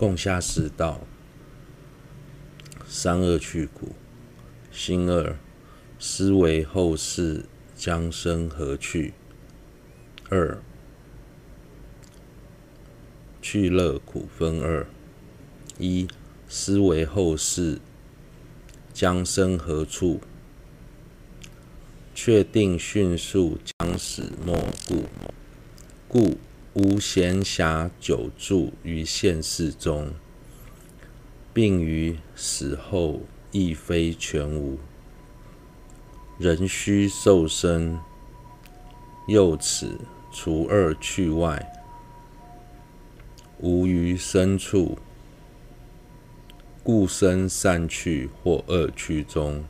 共下士道，三恶趣苦。心二，思惟后世将生何去？二，去乐苦分二。一，思惟后世将生何处？确定迅速将死莫顾，故无闲暇久住于现世中，并于死后亦非全无。人须受生，又此除二趣外，无余生处，故生善趣或恶趣中。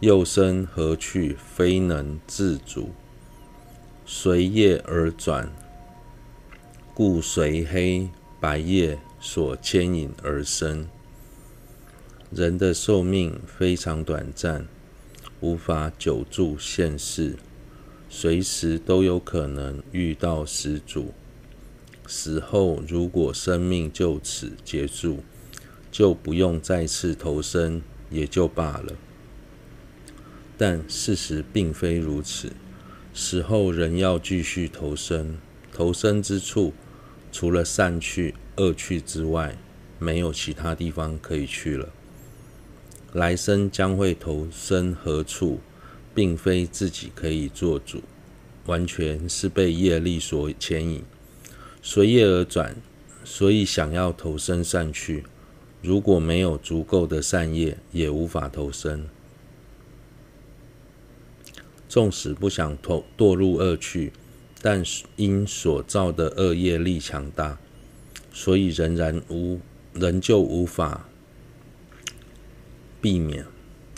又生何趣？非能自主，随业而转，故随黑白业所牵引而生。人的寿命非常短暂，无法久住现世，随时都有可能遇到死主。死后如果生命就此结束，就不用再次投生，也就罢了。但事实并非如此，死后仍要继续投生，投生之处除了善去、恶去之外，没有其他地方可以去了。来生将会投生何处，并非自己可以做主，完全是被业力所牵引，随业而转。所以想要投生善去，如果没有足够的善业，也无法投生。纵使不想投堕入恶趣，但因所造的恶业力强大，所以仍然无仍旧无法避免。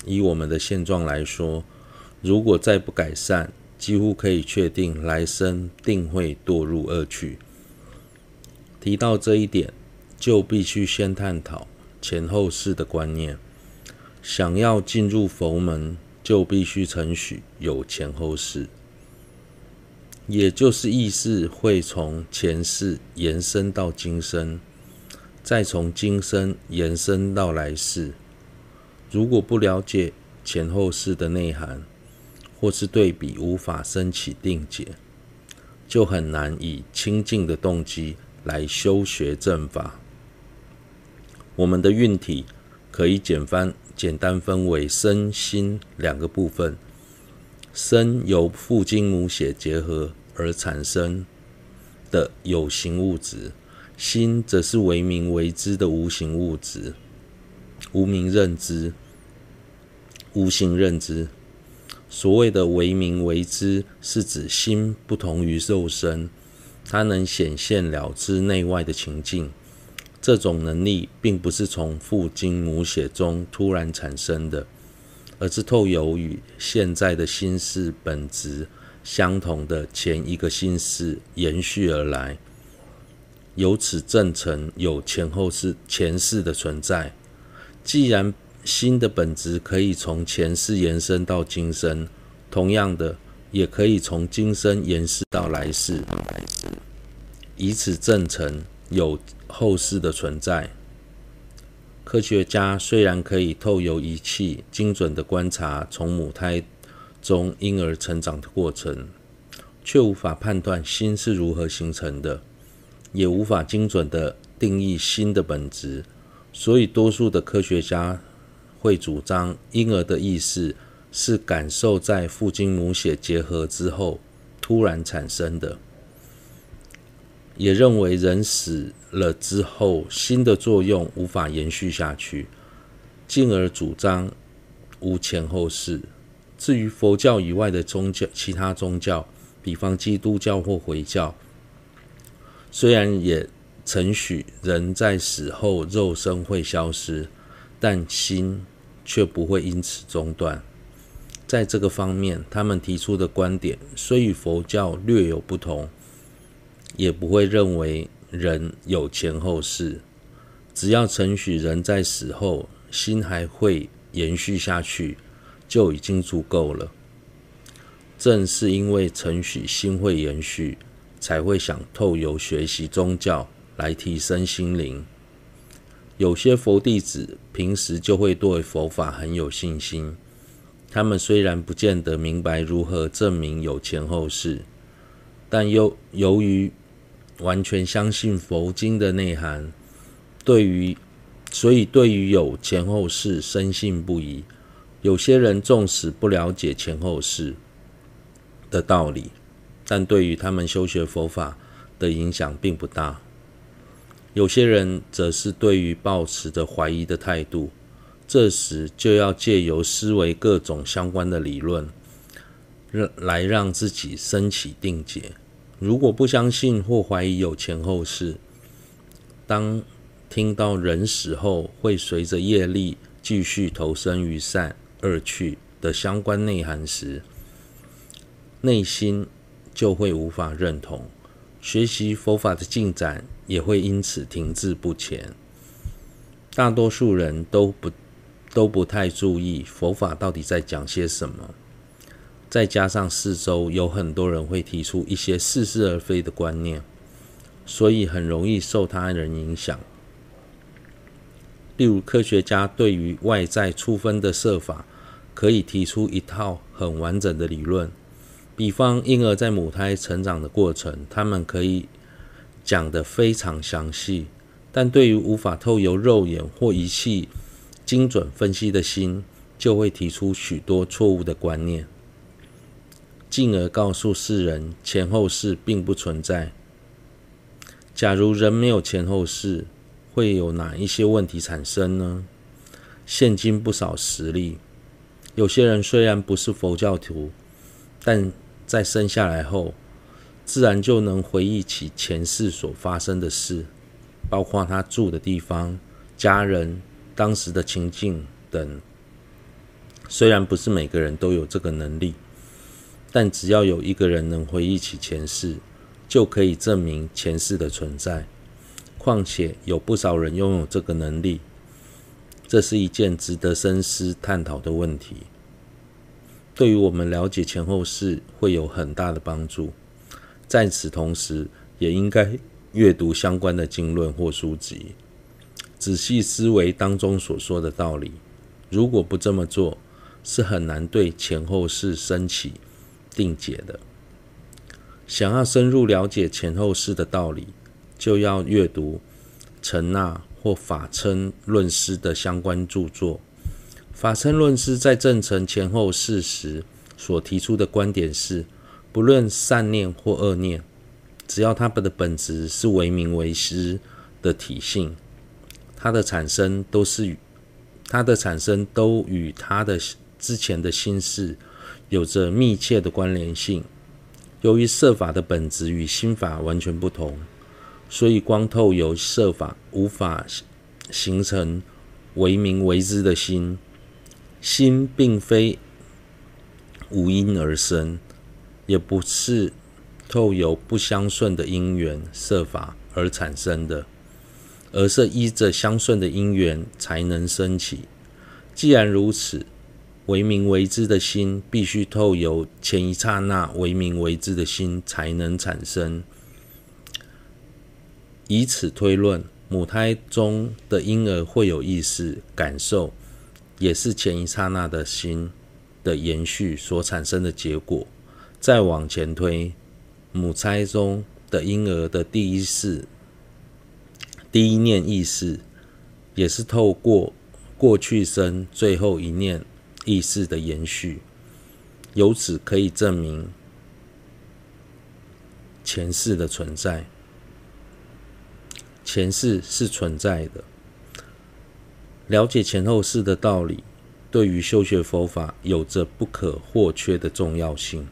以我们的现状来说，如果再不改善，几乎可以确定来生定会堕入恶趣。提到这一点，就必须先探讨前后世的观念。想要进入佛门，就必须承许有前后世，也就是意识会从前世延伸到今生，再从今生延伸到来世。如果不了解前后世的内涵，或是对比无法升起定解，就很难以清净的动机来修学正法。我们的运体可以简翻。简单分为身心两个部分。身由父精母血结合而产生的有形物质，心则是为名为知的无形物质。无名认知，无形认知。所谓的为名为知，是指心不同于肉身，它能显现了知内外的情境。这种能力并不是从父精母血中突然产生的，而是透由与现在的心事本质相同的前一个心事延续而来，由此证成有前后世前世的存在。既然心的本质可以从前世延伸到今生，同样的也可以从今生延伸到来世，以此证成有后世的存在，科学家虽然可以透由仪器精准地观察从母胎中婴儿成长的过程，却无法判断心是如何形成的，也无法精准地定义心的本质。所以，多数的科学家会主张婴儿的意识是感受在父精母血结合之后突然产生的。也认为人死了之后，心的作用无法延续下去，进而主张无前后世。至于佛教以外的宗教，其他宗教，比方基督教或回教，虽然也承许人在死后肉身会消失，但心却不会因此中断。在这个方面，他们提出的观点虽与佛教略有不同。也不会认为人有前后世，只要承许人在死后心还会延续下去，就已经足够了。正是因为承许心会延续，才会想透由学习宗教来提升心灵。有些佛弟子平时就会对佛法很有信心，他们虽然不见得明白如何证明有前后世，但由由于完全相信佛经的内涵，对于所以对于有前后世深信不疑。有些人纵使不了解前后世的道理，但对于他们修学佛法的影响并不大。有些人则是对于抱持着怀疑的态度，这时就要借由思维各种相关的理论，让来让自己升起定解。如果不相信或怀疑有前后世，当听到人死后会随着业力继续投生于善恶趣的相关内涵时，内心就会无法认同。学习佛法的进展也会因此停滞不前。大多数人都不都不太注意佛法到底在讲些什么，再加上四周有很多人会提出一些似是而非的观念，所以很容易受他人影响。例如，科学家对于外在触分的设法，可以提出一套很完整的理论。比方婴儿在母胎成长的过程，他们可以讲得非常详细，但对于无法透由肉眼或仪器精准分析的心，就会提出许多错误的观念，进而告诉世人前后世并不存在。假如人没有前后世，会有哪一些问题产生呢？现今不少实例，有些人虽然不是佛教徒，但在生下来后，自然就能回忆起前世所发生的事，包括他住的地方、家人、当时的情境等。虽然不是每个人都有这个能力，但只要有一个人能回忆起前世，就可以证明前世的存在。况且有不少人拥有这个能力，这是一件值得深思探讨的问题。对于我们了解前后世会有很大的帮助。在此同时，也应该阅读相关的经论或书籍，仔细思维当中所说的道理。如果不这么做，是很难对前后世升起定解的。想要深入了解前后世的道理，就要阅读澄那或法称论师的相关著作。法称论师在证成前后世时所提出的观点是：不论善念或恶念，只要他们的本质是唯名为师的体性，它的产生都是与它的产生都与他的之前的心事有着密切的关联性。由于色法的本质与心法完全不同，所以光透由色法无法形成为名为之的心。心并非无因而生，也不是透由不相顺的因缘色法而产生的，而是依着相顺的因缘才能生起。既然如此，为名为之的心必须透由前一刹那为名为之的心才能产生。以此推论，母胎中的婴儿会有意识感受。也是前一刹那的心的延续所产生的结果。再往前推，母胎中的婴儿的第一世、第一念意识，也是透过过去生最后一念意识的延续。由此可以证明前世的存在。前世是存在的。了解前后世的道理，对于修学佛法有着不可或缺的重要性。